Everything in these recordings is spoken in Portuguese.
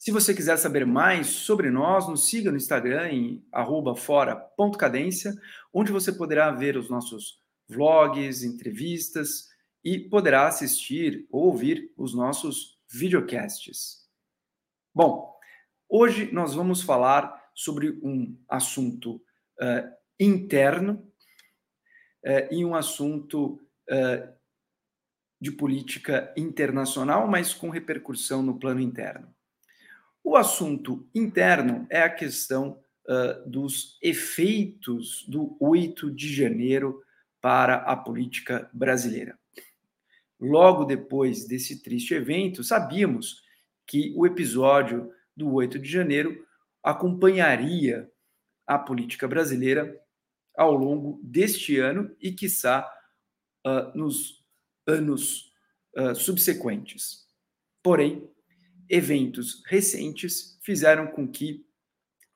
Se você quiser saber mais sobre nós, nos siga no Instagram em fora.cadência, onde você poderá ver os nossos vlogs, entrevistas e poderá assistir ou ouvir os nossos videocasts. Bom, hoje nós vamos falar sobre um assunto uh, interno uh, e um assunto uh, de política internacional, mas com repercussão no plano interno. O assunto interno é a questão uh, dos efeitos do 8 de janeiro para a política brasileira. Logo depois desse triste evento, sabíamos que o episódio do 8 de janeiro acompanharia a política brasileira ao longo deste ano e, quiçá, uh, nos anos uh, subsequentes. Porém, eventos recentes fizeram com que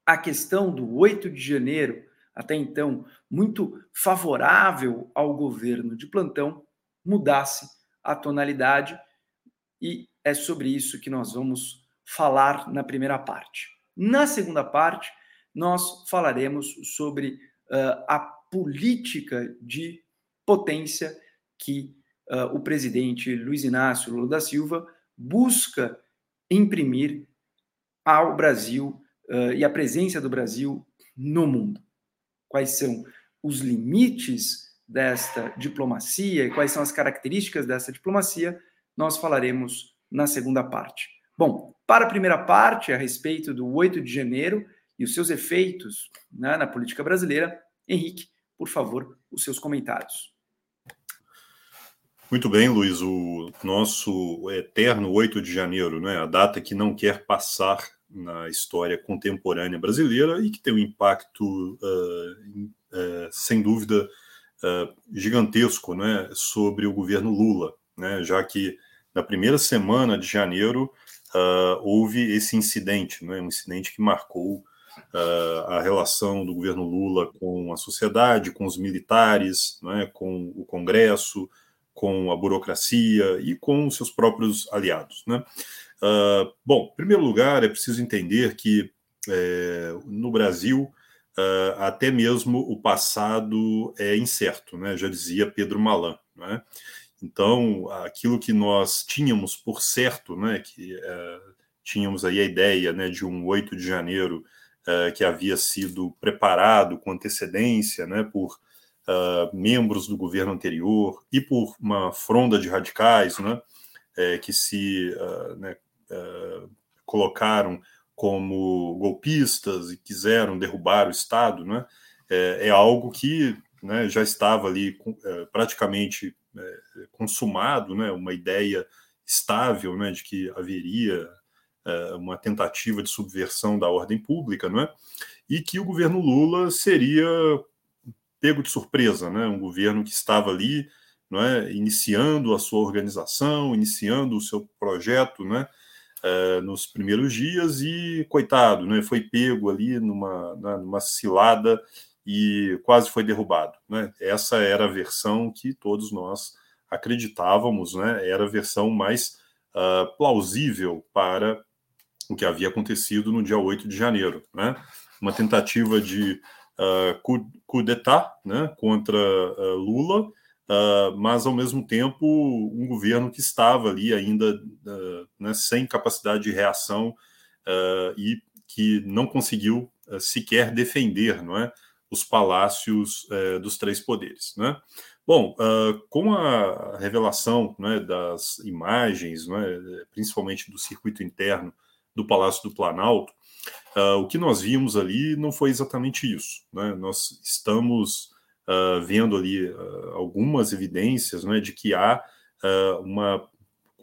a questão do 8 de janeiro, até então muito favorável ao governo de plantão, mudasse a tonalidade e é sobre isso que nós vamos falar na primeira parte. Na segunda parte, nós falaremos sobre uh, a política de potência que uh, o presidente Luiz Inácio Lula da Silva busca imprimir ao Brasil uh, e a presença do Brasil no mundo. Quais são os limites desta diplomacia e quais são as características dessa diplomacia, nós falaremos na segunda parte. Bom, para a primeira parte, a respeito do 8 de janeiro e os seus efeitos né, na política brasileira, Henrique, por favor, os seus comentários. Muito bem, Luiz. O nosso eterno 8 de janeiro, né, a data que não quer passar na história contemporânea brasileira e que tem um impacto, uh, uh, sem dúvida, uh, gigantesco né, sobre o governo Lula, né, já que na primeira semana de janeiro houve esse incidente, né, um incidente que marcou a relação do governo Lula com a sociedade, com os militares, né, com o Congresso, com a burocracia e com os seus próprios aliados. Né? Uh, bom, em primeiro lugar, é preciso entender que é, no Brasil, uh, até mesmo o passado é incerto, né? já dizia Pedro Malan. Né? Então, aquilo que nós tínhamos por certo, né, que uh, tínhamos aí a ideia né, de um 8 de janeiro uh, que havia sido preparado com antecedência né, por uh, membros do governo anterior e por uma fronda de radicais né, é, que se uh, né, uh, colocaram como golpistas e quiseram derrubar o Estado, né, é, é algo que né, já estava ali é, praticamente é, consumado, né, uma ideia estável né, de que haveria é, uma tentativa de subversão da ordem pública, não é? e que o governo Lula seria pego de surpresa, né? Um governo que estava ali, não é, iniciando a sua organização, iniciando o seu projeto, né? É, nos primeiros dias e coitado, né? Foi pego ali numa, numa cilada e quase foi derrubado, né? Essa era a versão que todos nós acreditávamos, né? Era a versão mais uh, plausível para o que havia acontecido no dia 8 de janeiro, né? Uma tentativa de uh, coup d'etat né, contra uh, Lula, uh, mas ao mesmo tempo um governo que estava ali ainda né, sem capacidade de reação e que não conseguiu sequer defender não é, os palácios dos três poderes. Né? Bom, com a revelação né, das imagens, né, principalmente do circuito interno do Palácio do Planalto, Uh, o que nós vimos ali não foi exatamente isso. Né? Nós estamos uh, vendo ali uh, algumas evidências né, de que há uma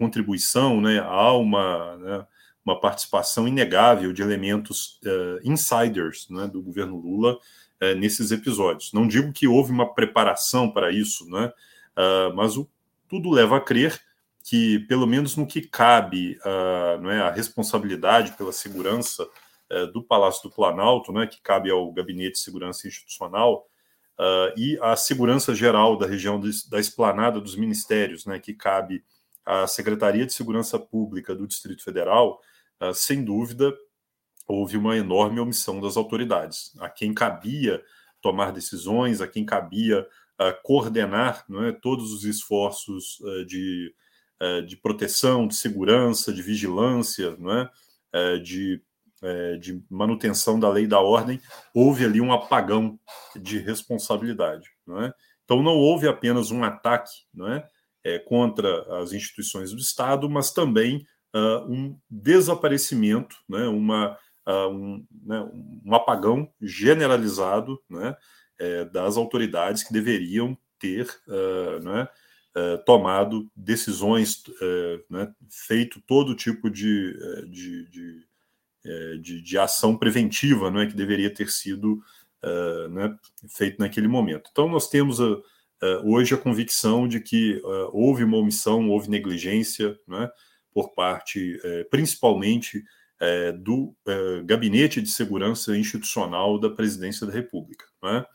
contribuição, né, há uma, né, uma participação inegável de elementos uh, insiders né, do governo Lula uh, nesses episódios. Não digo que houve uma preparação para isso, né, uh, mas o, tudo leva a crer que, pelo menos no que cabe não é, a responsabilidade pela segurança do Palácio do Planalto, né, que cabe ao Gabinete de Segurança Institucional, e a segurança geral da região de, da esplanada dos ministérios, né, que cabe à Secretaria de Segurança Pública do Distrito Federal, uh, sem dúvida, houve uma enorme omissão das autoridades. A quem cabia tomar decisões, a quem cabia uh, coordenar é, todos os esforços uh, de, de proteção, de segurança, de vigilância, é, de, de manutenção da lei e da ordem, houve ali um apagão de responsabilidade. Não é? Então, não houve apenas um ataque não é, é, contra as instituições do Estado, mas também uh, um desaparecimento, né, uma, uh, um, né, um, apagão generalizado né, é, das autoridades que deveriam ter uh, né, tomado decisões, né, feito todo tipo de, de, de, de, de ação preventiva né, que deveria ter sido né, feito naquele momento. Então, nós temos a, hoje a convicção de que houve uma omissão, houve negligência, né, por parte, é, principalmente, é, do é, Gabinete de Segurança Institucional da Presidência da República. Né?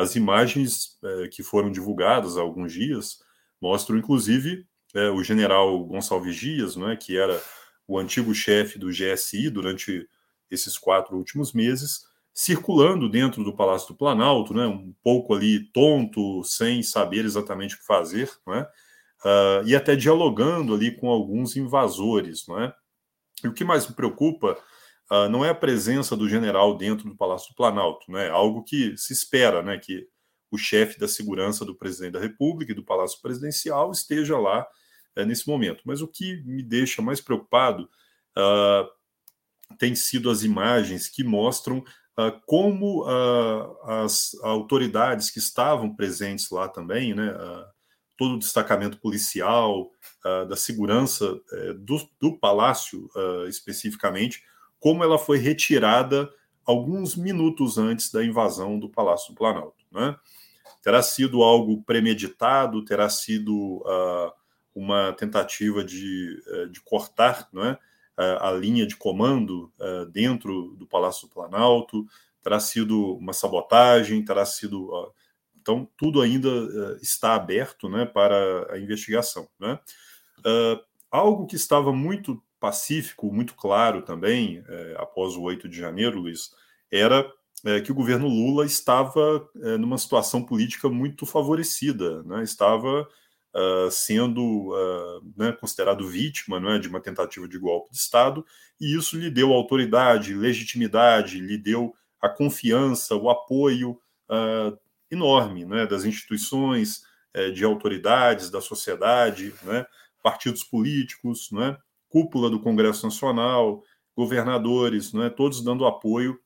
As imagens que foram divulgadas há alguns dias mostram, inclusive, o general Gonçalves Dias, né, que era o antigo chefe do GSI durante esses quatro últimos meses, circulando dentro do Palácio do Planalto, né, um pouco ali tonto, sem saber exatamente o que fazer, né, uh, e até dialogando ali com alguns invasores, não é? E o que mais me preocupa uh, não é a presença do general dentro do Palácio do Planalto, né? Algo que se espera, né? Que o chefe da segurança do presidente da República e do Palácio Presidencial esteja lá uh, nesse momento. Mas o que me deixa mais preocupado uh, tem sido as imagens que mostram uh, como as autoridades que estavam presentes lá também, né, todo o destacamento policial, uh, da segurança uh, do, do, palácio uh, especificamente, como ela foi retirada alguns minutos antes da invasão do Palácio do Planalto. Né? Terá sido algo premeditado, terá sido ah, uma tentativa de, eh, de cortar não é? a linha de comando dentro do Palácio do Planalto, terá sido uma sabotagem, terá sido então, tudo ainda uh, está aberto né, para a investigação. Né? Algo que estava muito pacífico, muito claro também, eh, após o 8 de janeiro, Luiz, era que o governo Lula estava numa situação política muito favorecida, né? estava uh, sendo né, considerado vítima né, de uma tentativa de golpe de Estado, e isso lhe deu autoridade, legitimidade, lhe deu a confiança, o apoio enorme né, das instituições, é, de autoridades, da sociedade, né, partidos políticos, né, cúpula do Congresso Nacional, governadores, né, todos dando apoio,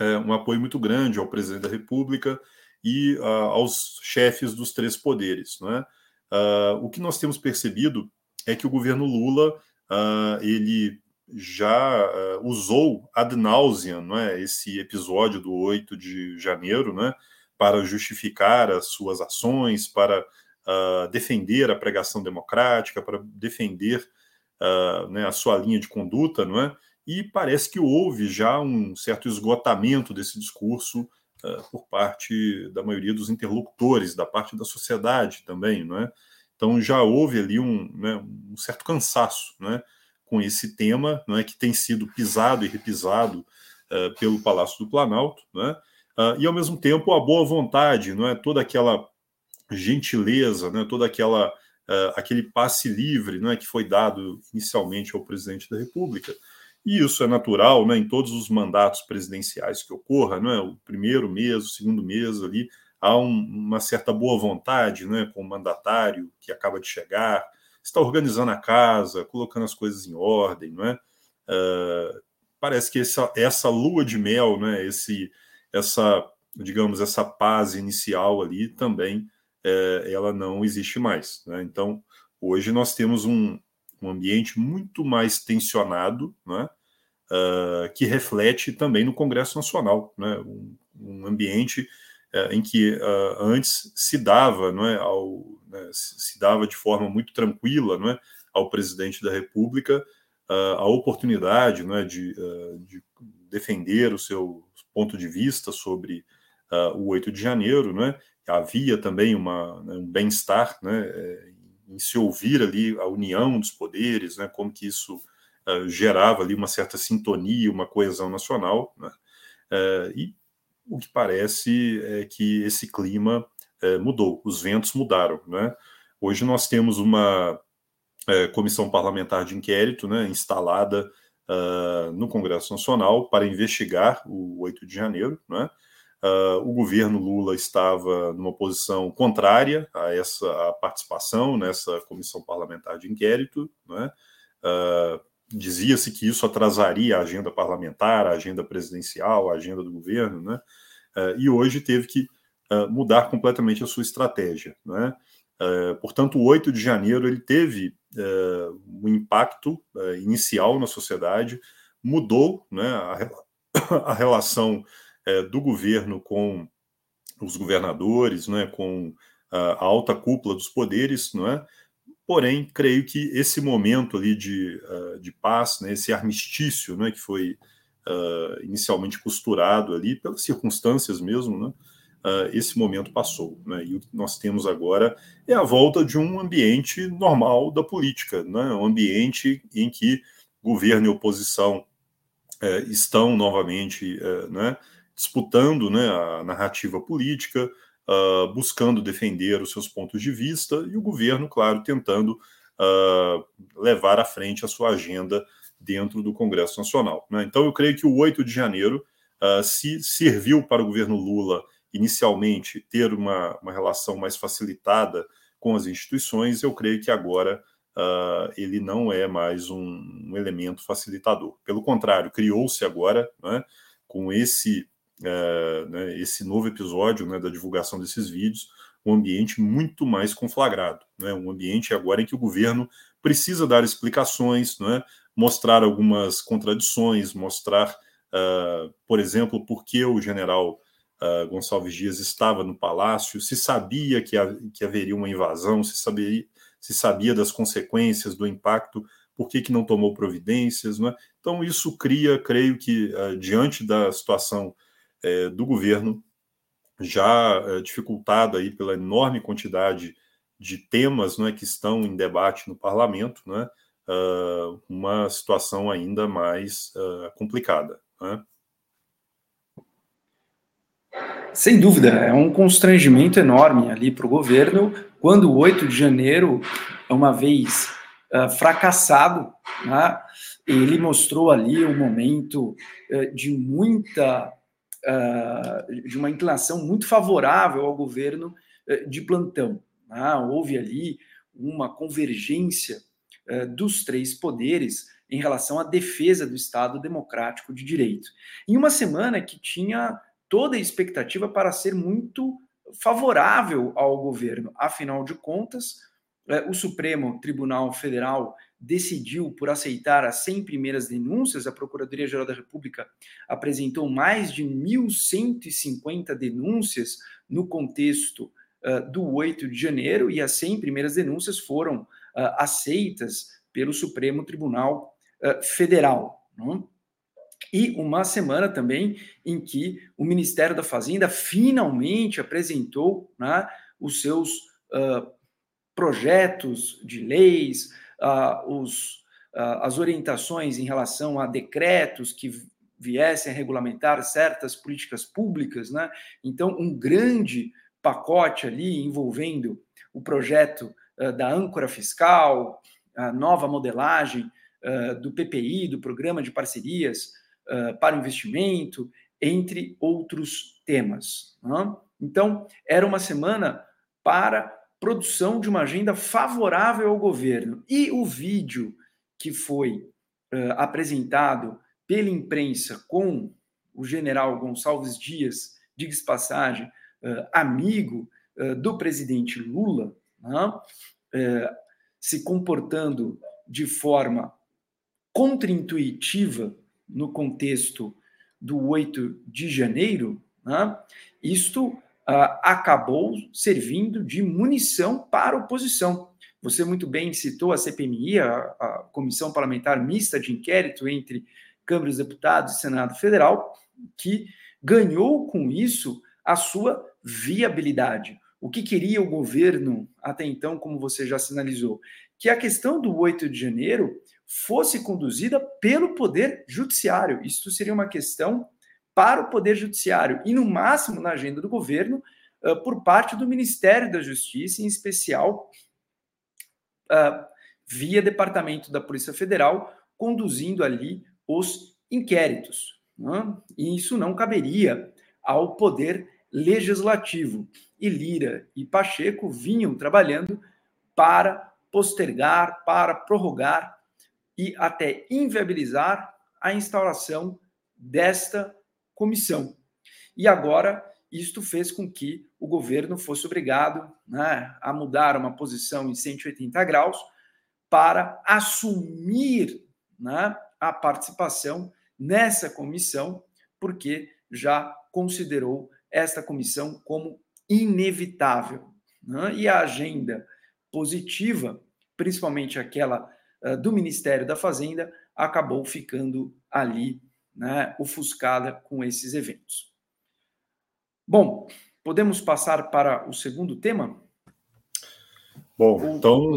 é, um apoio muito grande ao presidente da República e uh, aos chefes dos três poderes. Né? Uh, o que nós temos percebido é que o governo Lula uh, ele já usou ad nauseam né, esse episódio do 8 de janeiro, né, para justificar as suas ações, para uh, defender a pregação democrática, para defender uh, né, a sua linha de conduta, não é? E parece que houve já um certo esgotamento desse discurso uh, por parte da maioria dos interlocutores, da parte da sociedade também, não é? Então já houve ali um, né, um certo cansaço, né, com esse tema, não é, que tem sido pisado e repisado pelo Palácio do Planalto, não é? Uh, e ao mesmo tempo a boa vontade, não é toda aquela gentileza, né, toda aquela uh, aquele passe livre, não é que foi dado inicialmente ao presidente da República. E isso é natural, né, em todos os mandatos presidenciais que ocorra, não é o primeiro mês, o segundo mês ali há um, uma certa boa vontade, né, com o mandatário que acaba de chegar, está organizando a casa, colocando as coisas em ordem, não é? Uh, parece que essa, essa lua de mel, né, esse essa, digamos, essa paz inicial ali também é, ela não existe mais. Né? Então, hoje nós temos um, um ambiente muito mais tensionado, né, uh, que reflete também no Congresso Nacional, né, um, um ambiente uh, em que uh, antes se dava, né, ao, né, se dava de forma muito tranquila, né, ao presidente da República a oportunidade, né, de, de defender o seu ponto de vista sobre o 8 de janeiro, havia também uma, né, um bem-estar né, é, em se ouvir ali a união dos poderes, né, como que isso uh, gerava ali uma certa sintonia, uma coesão nacional, né, uh, e o que parece é que esse clima uh, mudou, os ventos mudaram. Né? Hoje nós temos uma comissão parlamentar de inquérito né, instalada no Congresso Nacional para investigar o 8 de janeiro, né? Uh, o governo Lula estava numa posição contrária a essa a participação nessa comissão parlamentar de inquérito. Né? Uh, Dizia-se que isso atrasaria a agenda parlamentar, a agenda presidencial, a agenda do governo, né? Uh, e hoje teve que mudar completamente a sua estratégia. Né? portanto, o 8 de janeiro ele teve um impacto inicial na sociedade, mudou né, a, a relação é, do governo com os governadores, né, com a alta cúpula dos poderes, não é? Porém, creio que esse momento ali de, uh, de paz, né, esse armistício, né, que foi uh, inicialmente costurado ali pelas circunstâncias mesmo, né, uh, esse momento passou, né, e o que nós temos agora é a volta de um ambiente normal da política, né, um ambiente em que governo e oposição eh, estão novamente, né, disputando né, a narrativa política, uh, buscando defender os seus pontos de vista, e o governo, claro, tentando uh, levar à frente a sua agenda dentro do Congresso Nacional. Né? Então, eu creio que o 8 de janeiro uh, se serviu para o governo Lula, inicialmente, ter uma, uma relação mais facilitada com as instituições, eu creio que agora Uh, ele não é mais um, um, elemento facilitador. Pelo contrário, criou-se agora, né, com esse é, né, esse novo episódio né, da divulgação desses vídeos, um ambiente muito mais conflagrado, né, um ambiente agora em que o governo precisa dar explicações, né, mostrar algumas contradições, mostrar, uh, por exemplo, por que o general uh, Gonçalves Dias estava no palácio, se sabia que, ha que haveria uma invasão, se sabia, se sabia das consequências, do impacto, por que, que não tomou providências. Né? Então, isso cria, creio que, uh, diante da situação é, do governo, já é, aí pela enorme quantidade de temas né, que estão em debate no parlamento, né, uh, uma situação ainda mais uh, complicada. Né? Sem dúvida, é um constrangimento enorme ali para o governo quando o 8 de janeiro, uma vez uh, fracassado, né, ele mostrou ali um momento uh, de muita de uma inclinação muito favorável ao governo uh, de plantão. Né? Houve ali uma convergência uh, dos três poderes em relação à defesa do Estado democrático de direito. Em uma semana que tinha toda a expectativa para ser muito favorável ao governo, afinal de contas, o Supremo Tribunal Federal decidiu por aceitar as 100 primeiras denúncias, a Procuradoria-Geral da República apresentou mais de 1.150 denúncias no contexto uh, do 8 de janeiro, e as 100 primeiras denúncias foram uh, aceitas pelo Supremo Tribunal uh, Federal. Não? E uma semana também em que o Ministério da Fazenda finalmente apresentou né, os seus projetos de leis, uh, os, uh, as orientações em relação a decretos que viessem a regulamentar certas políticas públicas, né? Então, um grande pacote ali envolvendo o projeto uh, da âncora fiscal, a nova modelagem do PPI, do Programa de Parcerias para Investimento, entre outros temas. Né? Então, era uma semana para produção de uma agenda favorável ao governo. E o vídeo que foi uh, apresentado pela imprensa com o general Gonçalves Dias, diga-se passagem, uh, amigo uh, do presidente Lula, né, se comportando de forma contraintuitiva no contexto do 8 de janeiro, né, isto acabou servindo de munição para a oposição. Você muito bem citou a CPMI, a, a Comissão Parlamentar Mista de Inquérito entre Câmara dos Deputados e Senado Federal, que ganhou com isso a sua viabilidade. O que queria o governo até então, como você já sinalizou? Que a questão do 8 de janeiro fosse conduzida pelo Poder Judiciário. Isso seria uma questão para o Poder Judiciário e, no máximo, na agenda do governo, uh, por parte do Ministério da Justiça, em especial uh, via Departamento da Polícia Federal, conduzindo ali os inquéritos. Né? E isso não caberia ao Poder Legislativo. E Lira e Pacheco vinham trabalhando para postergar, para prorrogar e até inviabilizar a instauração desta comissão. E agora, isto fez com que o governo fosse obrigado né, a mudar uma posição em 180 graus para assumir né, a participação nessa comissão, porque já considerou esta comissão como inevitável. Né? E a agenda positiva, principalmente aquela uh, do Ministério da Fazenda, acabou ficando ali né, ofuscada com esses eventos. Bom, podemos passar para o segundo tema? Bom, então,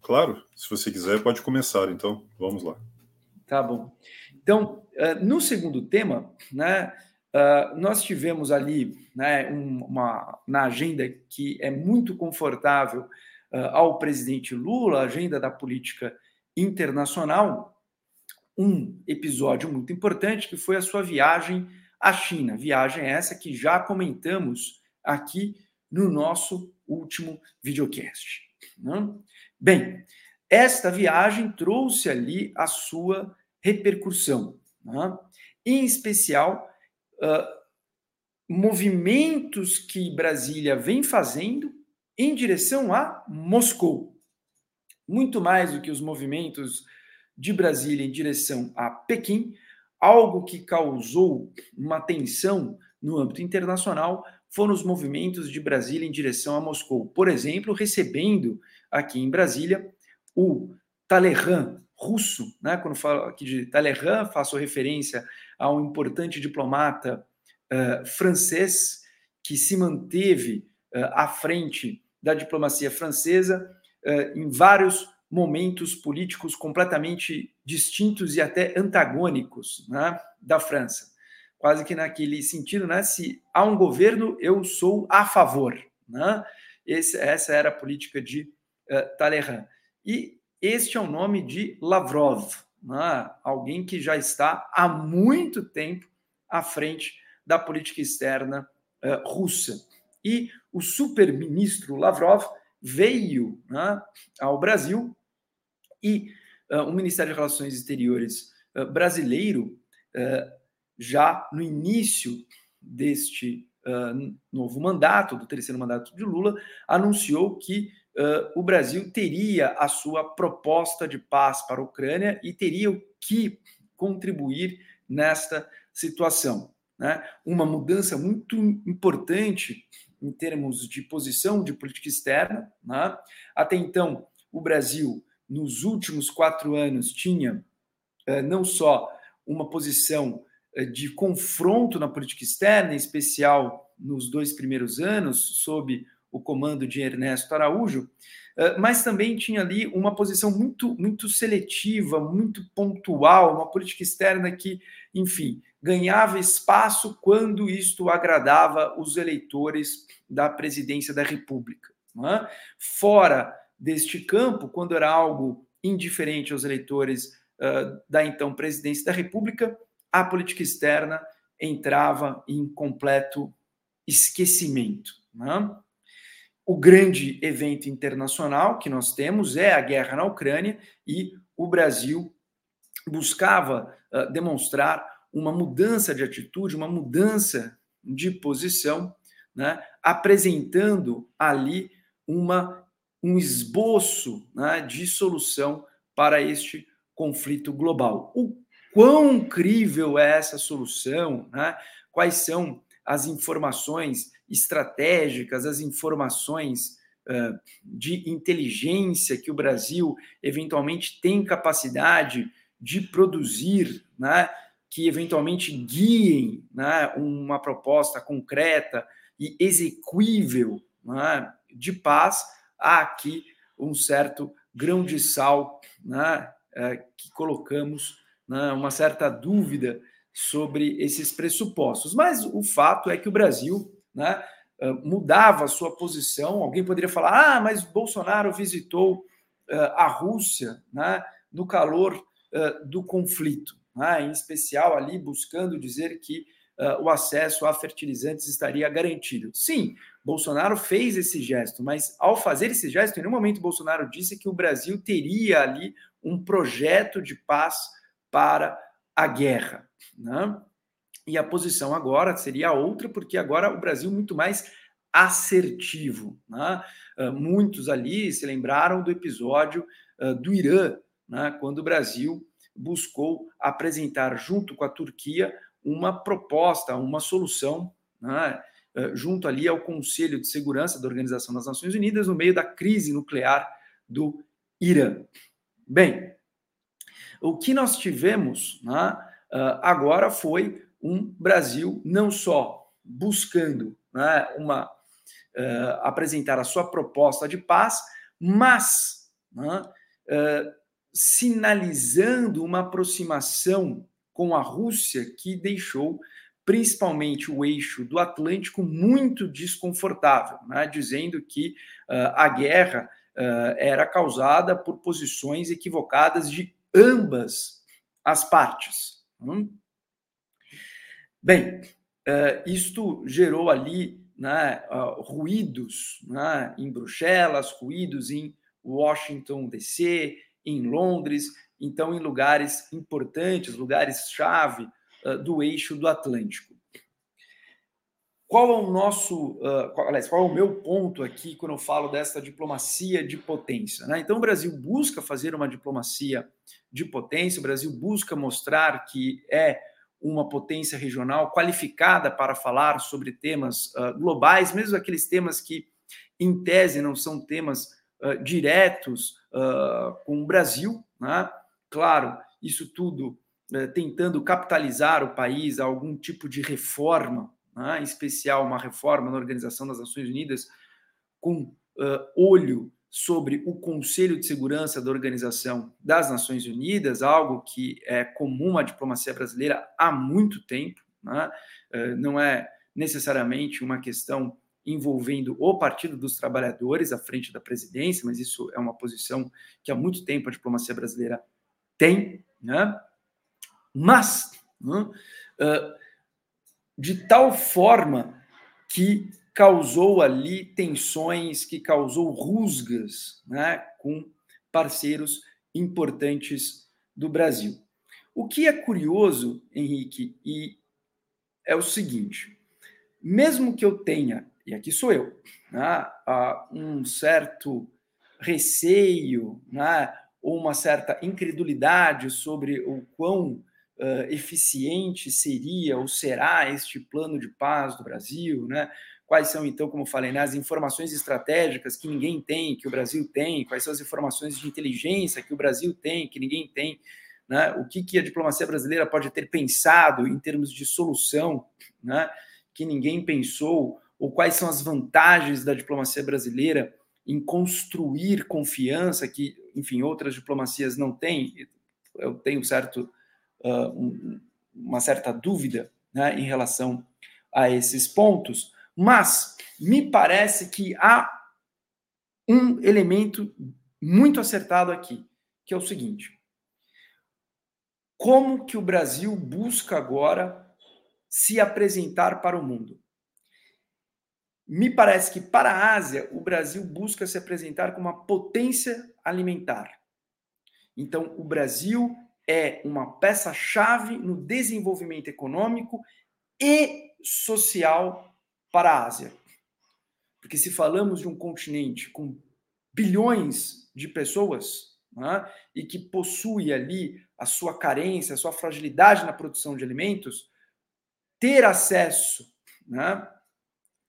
claro, se você quiser, pode começar, então, vamos lá. Tá bom. Então, uh, no segundo tema, né, uh, nós tivemos ali né, um, uma, na agenda que é muito confortável uh, ao presidente Lula, a agenda da política internacional, um episódio muito importante que foi a sua viagem à China. Viagem essa que já comentamos aqui no nosso último videocast. Né? Bem, esta viagem trouxe ali a sua repercussão, né? em especial uh, movimentos que Brasília vem fazendo em direção a Moscou. Muito mais do que os movimentos de Brasília em direção a Pequim, algo que causou uma tensão no âmbito internacional foram os movimentos de Brasília em direção a Moscou. Por exemplo, recebendo aqui em Brasília o Talleyrand russo, né? quando falo aqui de Talleyrand, faço referência a um importante diplomata uh, francês que se manteve uh, à frente da diplomacia francesa uh, em vários momentos políticos completamente distintos e até antagônicos né, da França. Quase que naquele sentido, né, se há um governo, eu sou a favor. Né? Esse, essa era a política de uh, Talleyrand. E este é o nome de Lavrov, né? alguém que já está há muito tempo à frente da política externa uh, russa. E o super-ministro Lavrov veio né, ao Brasil e uh, o Ministério de Relações Exteriores uh, brasileiro, uh, já no início deste novo mandato, do terceiro mandato de Lula, anunciou que o Brasil teria a sua proposta de paz para a Ucrânia e teria que contribuir nesta situação. Né? Uma mudança muito importante em termos de posição de política externa. Né? Até então, o Brasil nos últimos quatro anos tinha eh, não só uma posição eh, de confronto na política externa, em especial nos dois primeiros anos, sob o comando de Ernesto Araújo, eh, mas também tinha ali uma posição muito, muito seletiva, muito pontual, uma política externa que, enfim, ganhava espaço quando isto agradava os eleitores da presidência da República. É? Fora deste campo, quando era algo indiferente aos eleitores uh, da então presidência da República, a política externa entrava em completo esquecimento. Né? O grande evento internacional que nós temos é a guerra na Ucrânia e o Brasil buscava uh, demonstrar uma mudança de atitude, uma mudança de posição, né? apresentando ali uma um esboço né, de solução para este conflito global. O quão crível é essa solução? Né? Quais são as informações estratégicas, as informações uh, de inteligência que o Brasil eventualmente tem capacidade de produzir, né? que eventualmente guiem né? uma proposta concreta e execuível né? de paz, há aqui um certo grão de sal né? É, que colocamos né? uma certa dúvida sobre esses pressupostos. Mas o fato é que o Brasil né, ah, mudava a sua posição. Alguém poderia falar: ah, mas Bolsonaro visitou uh, a Rússia né, no calor do conflito, né, em especial ali buscando dizer que uh, o acesso a fertilizantes estaria garantido. Sim, Bolsonaro fez esse gesto, mas ao fazer esse gesto, em nenhum momento Bolsonaro disse que o Brasil teria ali um projeto de paz para a guerra. Né? E a posição agora seria outra, porque agora o Brasil muito mais assertivo. Né? Uh, muitos ali se lembraram do episódio uh, do Irã, né? quando o Brasil buscou apresentar junto com a Turquia uma proposta, uma solução, né? uh, junto ali ao Conselho de Segurança da Organização das Nações Unidas no meio da crise nuclear do Irã. Bem, o que nós tivemos né, uh, agora foi um Brasil não só buscando né, uma uh, apresentar a sua proposta de paz, mas uh, sinalizando uma aproximação com a Rússia que deixou principalmente o eixo do Atlântico muito desconfortável, né, dizendo que a guerra era causada por posições equivocadas de ambas as partes. Hum? Bem, uh, isto gerou ali né, uh, ruídos né, em Bruxelas, ruídos em Washington DC, em Londres, então em lugares importantes, lugares-chave uh, do eixo do Atlântico. Qual é o nosso, uh, qual, aliás, qual é o meu ponto aqui quando eu falo dessa diplomacia de potência? Né? Então, o Brasil busca fazer uma diplomacia de potência, o Brasil busca mostrar que é uma potência regional qualificada para falar sobre temas uh, globais, mesmo aqueles temas que, em tese, não são temas uh, com o Brasil. Né? Claro, isso tudo tentando capitalizar o país a algum tipo de reforma né, em especial uma reforma na Organização das Nações Unidas, com uh, olho sobre o Conselho de Segurança da Organização das Nações Unidas, algo que é comum à diplomacia brasileira há muito tempo, né? uh, não é necessariamente uma questão envolvendo o Partido dos Trabalhadores à frente da presidência, mas isso é uma posição que há muito tempo a diplomacia brasileira tem, né? Mas né, de tal forma que causou ali tensões, que causou rusgas né, com parceiros importantes do Brasil. O que é curioso, Henrique, e é o seguinte: mesmo que eu tenha, e aqui sou eu, né, um certo receio, né, ou uma certa incredulidade sobre o quão uh, eficiente seria ou será este plano de paz do Brasil, né? Quais são, então, como falei, né, as informações estratégicas que ninguém tem, que o Brasil tem, quais são as informações de inteligência que o Brasil tem, que ninguém tem, né? O que, que a diplomacia brasileira pode ter pensado em termos de solução, né? Que ninguém pensou, ou quais são as vantagens da diplomacia brasileira em construir confiança que, enfim, outras diplomacias não têm. Eu tenho certo uh, um, uma certa dúvida né, em relação a esses pontos, mas me parece que há um elemento muito acertado aqui, que é o seguinte: como que o Brasil busca agora se apresentar para o mundo? Me parece que para a Ásia, o Brasil busca se apresentar como uma potência alimentar. Então, o Brasil é uma peça-chave no desenvolvimento econômico e social para a Ásia. Porque se falamos de um continente com bilhões de pessoas, né, e que possui ali a sua carência, a sua fragilidade na produção de alimentos, ter acesso né,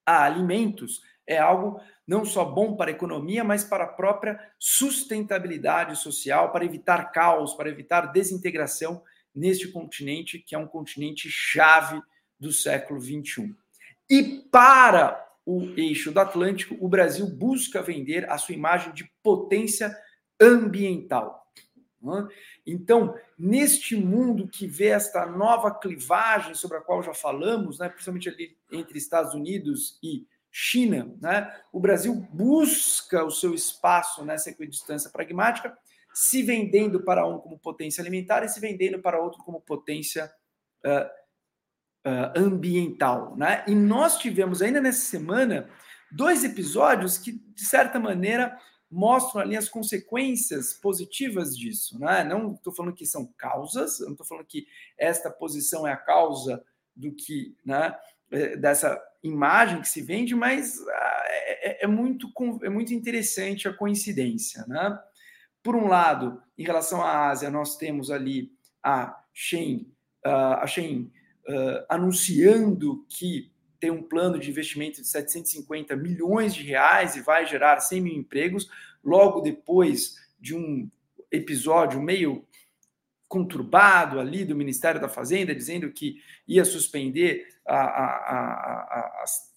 a alimentos é algo não só bom para a economia, mas para a própria sustentabilidade social, para evitar caos, para evitar desintegração neste continente, que é um continente chave do século XXI. E para o eixo do Atlântico, o Brasil busca vender a sua imagem de potência ambiental. Né? Então, neste mundo que vê esta nova clivagem sobre a qual já falamos, né, principalmente ali entre Estados Unidos e China, né, o Brasil busca o seu espaço nessa equidistância pragmática, se vendendo para um como potência alimentar e se vendendo para outro como potência uh, uh, ambiental. Né? E nós tivemos ainda nessa semana dois episódios que, de certa maneira, mostram ali as consequências positivas disso. Né? Não estou falando que são causas, não estou falando que esta posição é a causa do que, né, é, dessa imagem que se vende, mas ah, é, é, é, muito, é muito interessante a coincidência. Né? Por um lado, em relação à Ásia, nós temos ali a Shein, uh, a uh, anunciando que tem um plano de investimento de 750 milhões de reais e vai gerar 100 mil empregos, logo depois de um episódio meio conturbado ali do Ministério da Fazenda, dizendo que ia suspender a, a, a, as,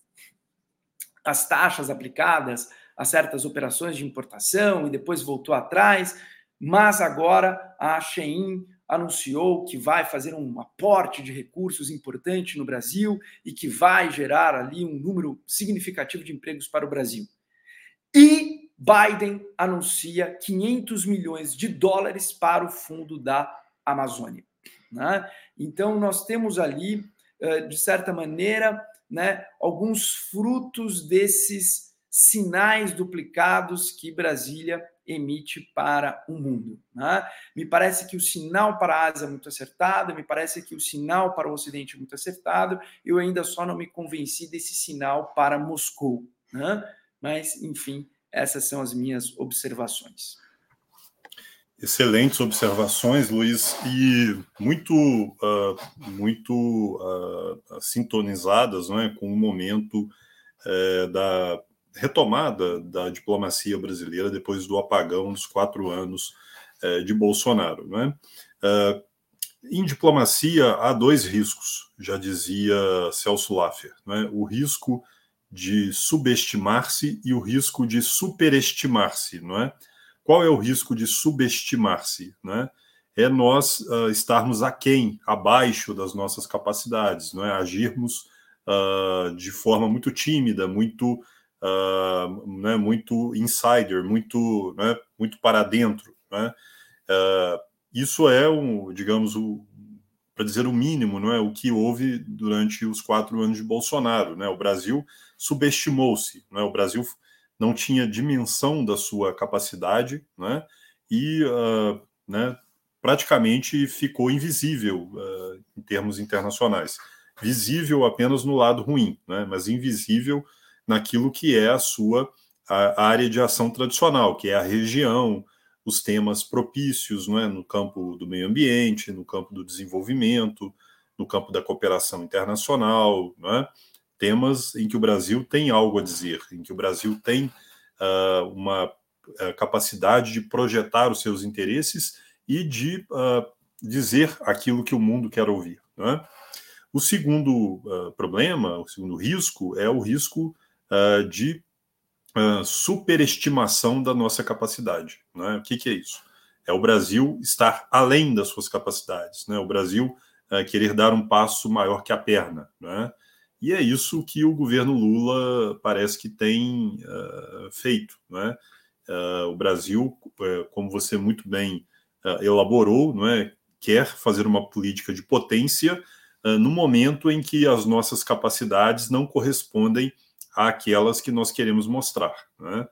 as taxas aplicadas a certas operações de importação e depois voltou atrás, mas agora a Shein anunciou que vai fazer um aporte de recursos importante no Brasil e que vai gerar ali um número significativo de empregos para o Brasil. E Biden anuncia 500 milhões de dólares para o fundo da Amazônia. Né? Então, nós temos ali, de certa maneira, né, alguns frutos desses sinais duplicados que Brasília emite para o mundo. Né? Me parece que o sinal para a Ásia é muito acertado, me parece que o sinal para o Ocidente é muito acertado, eu ainda só não me convenci desse sinal para Moscou. Né? Mas, enfim, essas são as minhas observações. Excelentes observações, Luiz, e muito, uh, muito uh, sintonizadas é, com o momento uh, da retomada da diplomacia brasileira depois do apagão dos quatro anos é, de Bolsonaro. Né? É, em diplomacia há dois riscos, já dizia Celso Laffer: né? o risco de subestimar-se e o risco de superestimar-se. Não é? Qual é o risco de subestimar-se? Né? É nós uh, estarmos aquém, abaixo das nossas capacidades, não é? agirmos uh, de forma muito tímida, muito uh, né, muito insider, muito, né, muito para dentro. Né? Uh, isso é, um, digamos, para dizer o mínimo, não é o que houve durante os quatro anos de Bolsonaro. Né? O Brasil subestimou-se, é? o Brasil não tinha dimensão da sua capacidade, né? e uh, né, praticamente ficou invisível uh, em termos internacionais. Visível apenas no lado ruim, né? mas invisível naquilo que é a sua a, área de ação tradicional, que é a região, os temas propícios não é? no campo do meio ambiente, no campo do desenvolvimento, no campo da cooperação internacional, não é? temas em que o Brasil tem algo a dizer, em que o Brasil tem uh, uma uh, capacidade de projetar os seus interesses e de uh, dizer aquilo que o mundo quer ouvir. É? O segundo problema, o segundo risco, é o risco uh, de uh, superestimação da nossa capacidade. Né? O que, que, é isso? É o Brasil estar além das suas capacidades, né? o Brasil uh, querer dar um passo maior que a perna. Né? E é isso que o governo Lula parece que tem feito. Né? o Brasil, como você muito bem elaborou, não é? quer fazer uma política de potência no momento em que as nossas capacidades não correspondem àquelas que nós queremos mostrar. Né?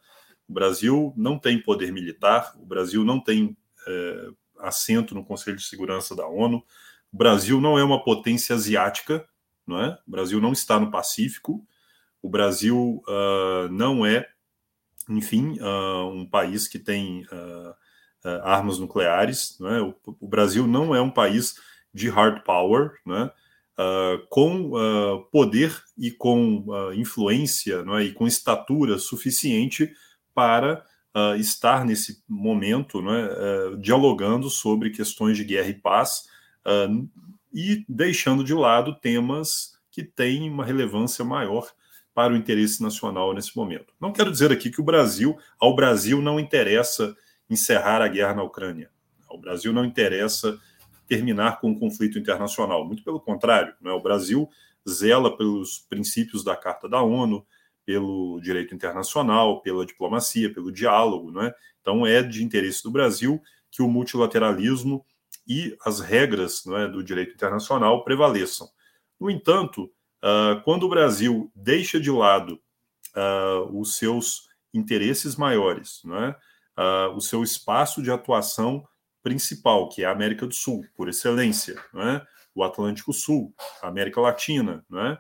O Brasil não tem poder militar, o Brasil não tem é, assento no Conselho de Segurança da ONU, o Brasil não é uma potência asiática, não é? o Brasil não está no Pacífico, o Brasil uh, não é, enfim, uh, um país que tem uh, armas nucleares. Né? O, o, Brasil não é um país de hard power, né? Com poder e com influência né? e com estatura suficiente para uh, estar nesse momento né, uh, dialogando sobre questões de guerra e paz uh, e deixando de lado temas que têm uma relevância maior para o interesse nacional nesse momento. Não quero dizer aqui que o Brasil, ao Brasil não interessa encerrar a guerra na Ucrânia. Ao Brasil não interessa terminar com o conflito internacional. Muito pelo contrário, né? o Brasil zela pelos princípios da Carta da ONU, pelo direito internacional, pela diplomacia, pelo diálogo. Né? Então, é de interesse do Brasil que o multilateralismo e as regras é, do direito internacional prevaleçam. No entanto, uh, quando o Brasil deixa de lado uh, os seus interesses maiores, né, uh, o seu espaço de atuação principal, que é a América do Sul, por excelência, né, o Atlântico Sul, a América Latina, né,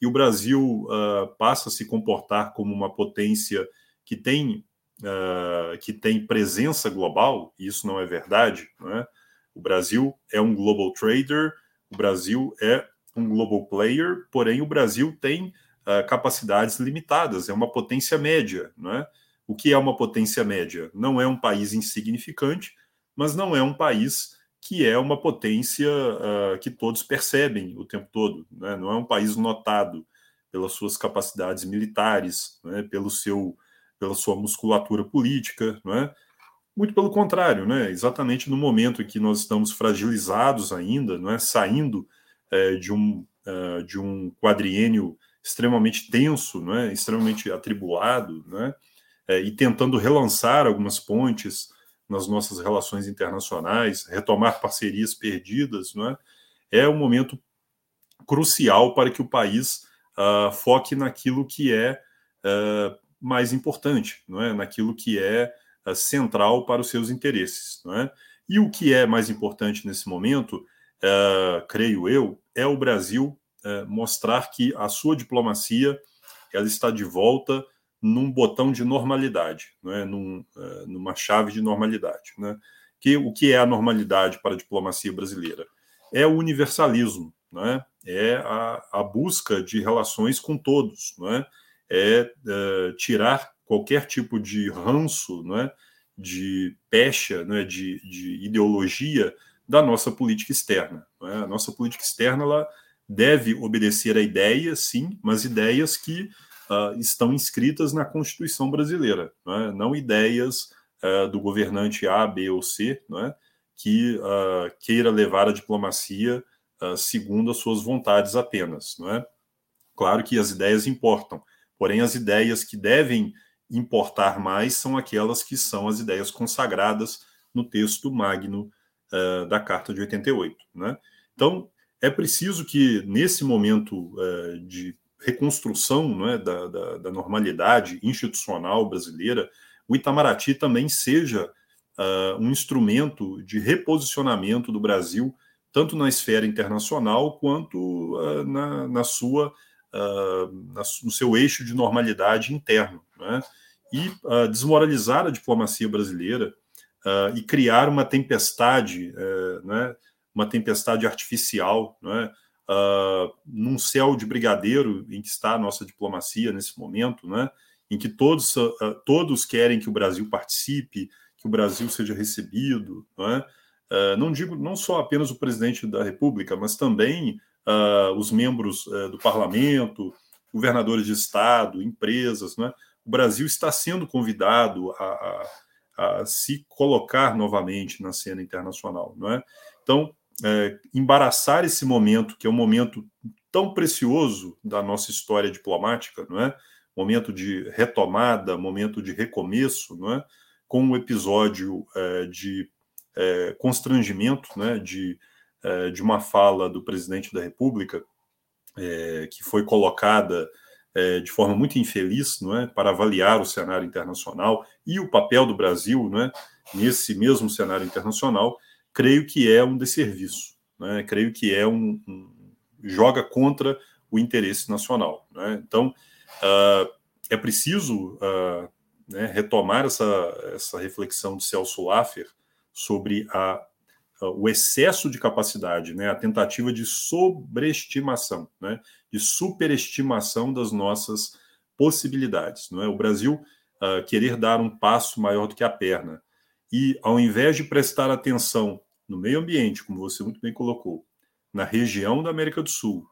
e o Brasil uh, passa a se comportar como uma potência que tem, uh, que tem presença global, e isso não é verdade. Não é? O Brasil é um global trader, o Brasil é um global player, porém o Brasil tem uh, capacidades limitadas, é uma potência média. Não é? O que é uma potência média? Não é um país insignificante, mas não é um país que é uma potência uh, que todos percebem o tempo todo. Né? Não é um país notado pelas suas capacidades militares, né? pelo seu, pela sua musculatura política. Né? Muito pelo contrário, né? exatamente no momento em que nós estamos fragilizados ainda, não é? saindo é, de, um, uh, de um quadriênio extremamente tenso, não é? extremamente atribulado, né? É, e tentando relançar algumas pontes nas nossas relações internacionais, retomar parcerias perdidas, não é? é um momento crucial para que o país uh, foque naquilo que é uh, mais importante, não é? naquilo que é uh, central para os seus interesses. Não é? E o que é mais importante nesse momento, creio eu, é o Brasil mostrar que a sua diplomacia ela está de volta num botão de normalidade, né, num, uh, numa chave de normalidade. Né? Que, o que é a normalidade para a diplomacia brasileira? É o universalismo, né? é a, a busca de relações com todos, né? é tirar qualquer tipo de ranço, né? de pecha, né? de, de ideologia da nossa política externa. Né? A nossa política externa ela deve obedecer a ideias, sim, mas ideias que uh, estão inscritas na Constituição brasileira, não, é? ideias uh, do governante A, B ou C, não é? que uh, queira levar a diplomacia segundo as suas vontades apenas. Não é? Claro que as ideias importam, porém as ideias que devem importar mais são aquelas que são as ideias consagradas no texto magno da Carta de 88. Né? Então, é preciso que, nesse momento uh, de reconstrução é, da, da, da, normalidade institucional brasileira, o Itamaraty também seja uh, um instrumento de reposicionamento do Brasil, tanto na esfera internacional quanto uh, na, na, sua, uh, na, no seu eixo de normalidade interno. Né? E desmoralizar a diplomacia brasileira e criar uma tempestade, né? uma tempestade artificial, né? Uh, num céu de brigadeiro em que está a nossa diplomacia nesse momento, né? em que todos, uh, todos querem que o Brasil participe, que o Brasil seja recebido. Não, é? uh, não digo não só apenas o presidente da República, mas também os membros do parlamento, governadores de estado, empresas. Né? O Brasil está sendo convidado a, a, a se colocar novamente na cena internacional. Não é? Então, é, embaraçar esse momento, que é um momento tão precioso da nossa história diplomática, não é? Momento de retomada, momento de recomeço, não é? Com um episódio é, de é, constrangimento, né? De, é, de uma fala do presidente da República é, que foi colocada é, de forma muito infeliz, não é? Para avaliar o cenário internacional e o papel do Brasil, não é? Nesse mesmo cenário internacional creio que é um desserviço, né? creio que é um, um joga contra o interesse nacional. Né? Então, uh, é preciso uh, né, retomar essa, essa reflexão de Celso Laffer sobre a, o excesso de capacidade, né, a tentativa de sobreestimação, né, de superestimação das nossas possibilidades. Não é? O Brasil uh, querer dar um passo maior do que a perna. E, ao invés de prestar atenção no meio ambiente, como você muito bem colocou, na região da América do Sul,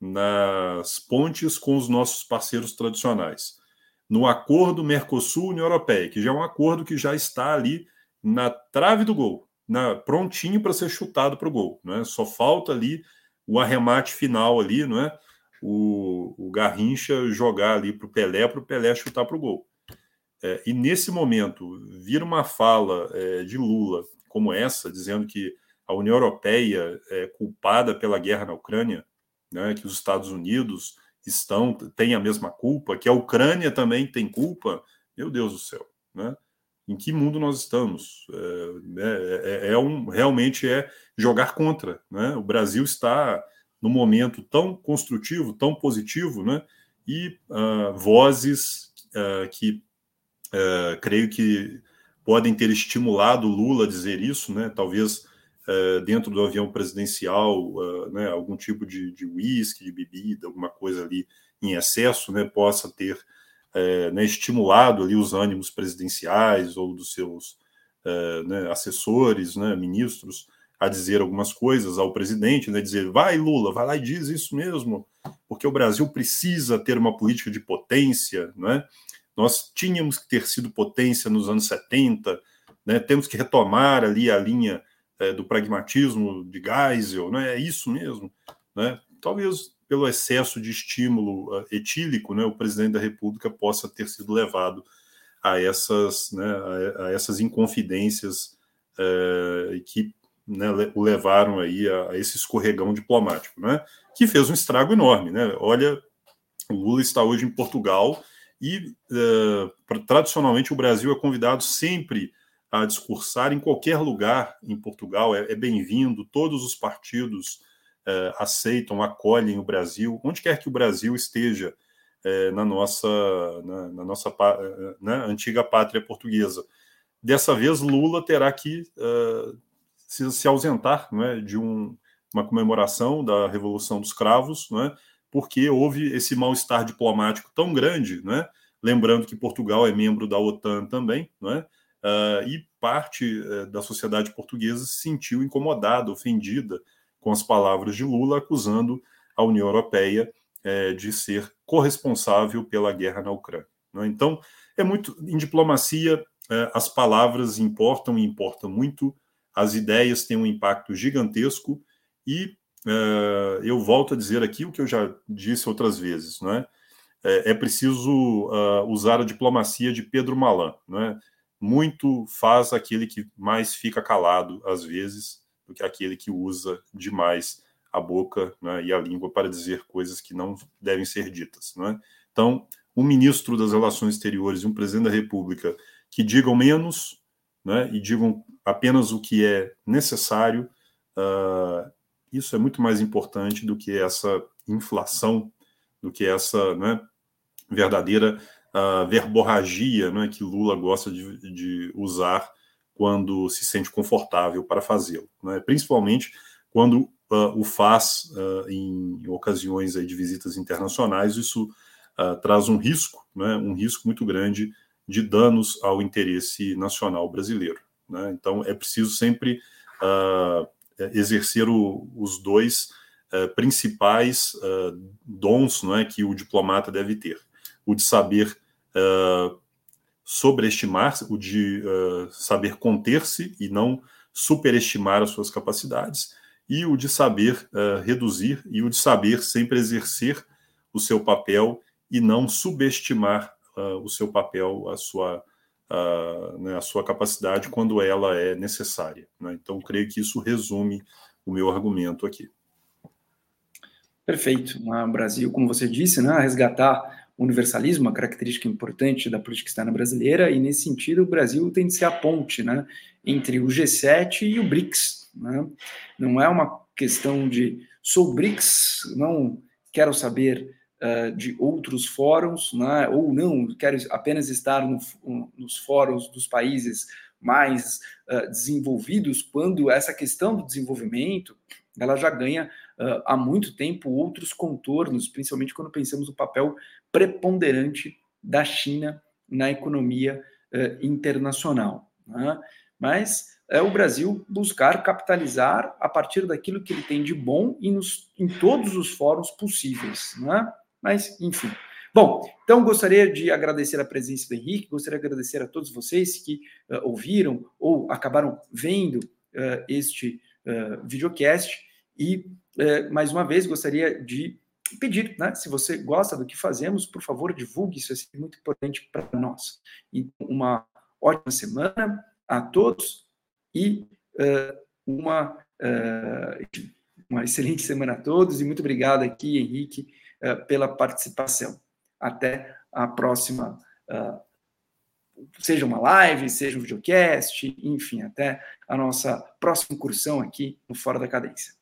nas pontes com os nossos parceiros tradicionais, no acordo Mercosul-União Europeia, que já é um acordo que já está ali na trave do gol, na, prontinho para ser chutado para o gol. Né? Só falta ali o arremate final ali, não é? o, o Garrincha jogar ali para o Pelé, para o Pelé chutar para o gol. É, e nesse momento, vir uma fala é, de Lula como essa, dizendo que a União Europeia é culpada pela guerra na Ucrânia, né, que os Estados Unidos estão têm a mesma culpa, que a Ucrânia também tem culpa, meu Deus do céu, né? Em que mundo nós estamos? É, é, é um realmente é jogar contra, né? O Brasil está no momento tão construtivo, tão positivo, né? E uh, vozes uh, que uh, creio que podem ter estimulado Lula a dizer isso, né? Talvez dentro do avião presidencial, né? Algum tipo de uísque, de, de bebida, alguma coisa ali em excesso, né? Possa ter né, estimulado ali os ânimos presidenciais ou dos seus né, assessores, né, ministros, a dizer algumas coisas ao presidente, né, dizer vai Lula, vai lá e diz isso mesmo, porque o Brasil precisa ter uma política de potência, né? Nós tínhamos que ter sido potência nos anos 70, né? Temos que retomar ali a linha é, do pragmatismo de Geisel, né? É isso mesmo, né? Talvez pelo excesso de estímulo uh, etílico, né, o presidente da República possa ter sido levado a essas, né, a, essas inconfidências uh, que né, o levaram aí a, a, esse escorregão diplomático, né, que fez um estrago enorme. Né? Olha, o Lula está hoje em Portugal e uh, tradicionalmente o Brasil é convidado sempre a discursar em qualquer lugar em Portugal, é, é bem-vindo, todos os partidos uh, aceitam, acolhem o Brasil, onde quer que o Brasil esteja uh, na nossa, na, na nossa né, antiga pátria portuguesa. Dessa vez, Lula terá que se, se ausentar é, de um, uma comemoração da Revolução dos Cravos, não é, porque houve esse mal-estar diplomático tão grande, não é, lembrando que Portugal é membro da OTAN também, não é, uh, e parte uh, da sociedade portuguesa se sentiu incomodada, ofendida com as palavras de Lula, acusando a União Europeia uh, de ser corresponsável pela guerra na Ucrânia. É? Então, é muito em diplomacia eh, as palavras importam e importam muito as ideias têm um impacto gigantesco e uh, eu volto a dizer aqui o que eu já disse outras vezes, não é? É, é preciso uh, usar a diplomacia de Pedro Malan, não é? Muito faz aquele que mais fica calado às vezes do que aquele que usa demais a boca né, e a língua para dizer coisas que não devem ser ditas. Não é? Então, um ministro das Relações Exteriores e um presidente da República que digam menos né, e digam apenas o que é necessário, uh, isso é muito mais importante do que essa inflação, do que essa né, verdadeira uh, verborragia né, que Lula gosta de, de, usar quando se sente confortável para fazê-lo, né, principalmente quando uh, o faz em ocasiões aí de visitas internacionais, isso traz um risco, né, um risco muito grande de danos ao interesse nacional brasileiro. Né? Então, é preciso sempre uh, exercer o, os dois uh, principais uh, dons não é, que o diplomata deve ter: o de saber sobreestimar, o de saber conter-se e não superestimar as suas capacidades, e o de saber reduzir e o de saber sempre exercer o seu papel e não subestimar uh, o seu papel, a sua, uh, né, a sua capacidade quando ela é necessária. Né? Então, creio que isso resume o meu argumento aqui. Perfeito. O Brasil, como você disse, né, resgatar o universalismo, uma característica importante da política externa brasileira, e nesse sentido o Brasil tem de ser a ponte né, entre o G7 e o BRICS. Né? Não é uma questão de sou BRICS, não quero saber de outros fóruns, né? ou não, quero apenas estar no, nos fóruns dos países mais uh, desenvolvidos, quando essa questão do desenvolvimento ela já ganha uh, há muito tempo outros contornos, principalmente quando pensamos no papel preponderante da China na economia uh, internacional. Né? Mas é o Brasil buscar capitalizar a partir daquilo que ele tem de bom e nos, em todos os fóruns possíveis. Né? Mas, enfim. Bom, então gostaria de agradecer a presença do Henrique, gostaria de agradecer a todos vocês que uh, ouviram ou acabaram vendo uh, este uh, videocast e, mais uma vez, gostaria de pedir, né, se você gosta do que fazemos, por favor, divulgue, isso é muito importante para nós. Então, uma ótima semana a todos e uma, uma excelente semana a todos e muito obrigado aqui, Henrique, pela participação. Até a próxima, uh, seja uma live, seja um videocast, enfim, até a nossa próxima incursão aqui no Fora da Cadência.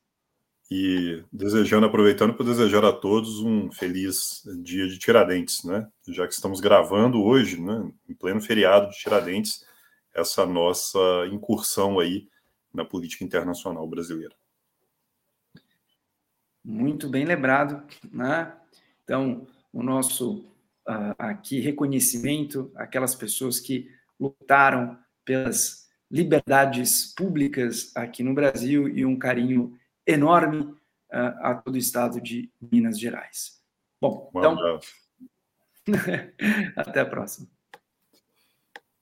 E desejando, aproveitando para desejar a todos um feliz dia de Tiradentes, né? Já que estamos gravando hoje, né, em pleno feriado de Tiradentes, essa nossa incursão aí na política internacional brasileira. Muito bem lembrado, né? Então, o nosso uh, aqui reconhecimento àquelas pessoas que lutaram pelas liberdades públicas aqui no Brasil e um carinho enorme uh, a todo o estado de Minas Gerais. Bom, então. até a próxima.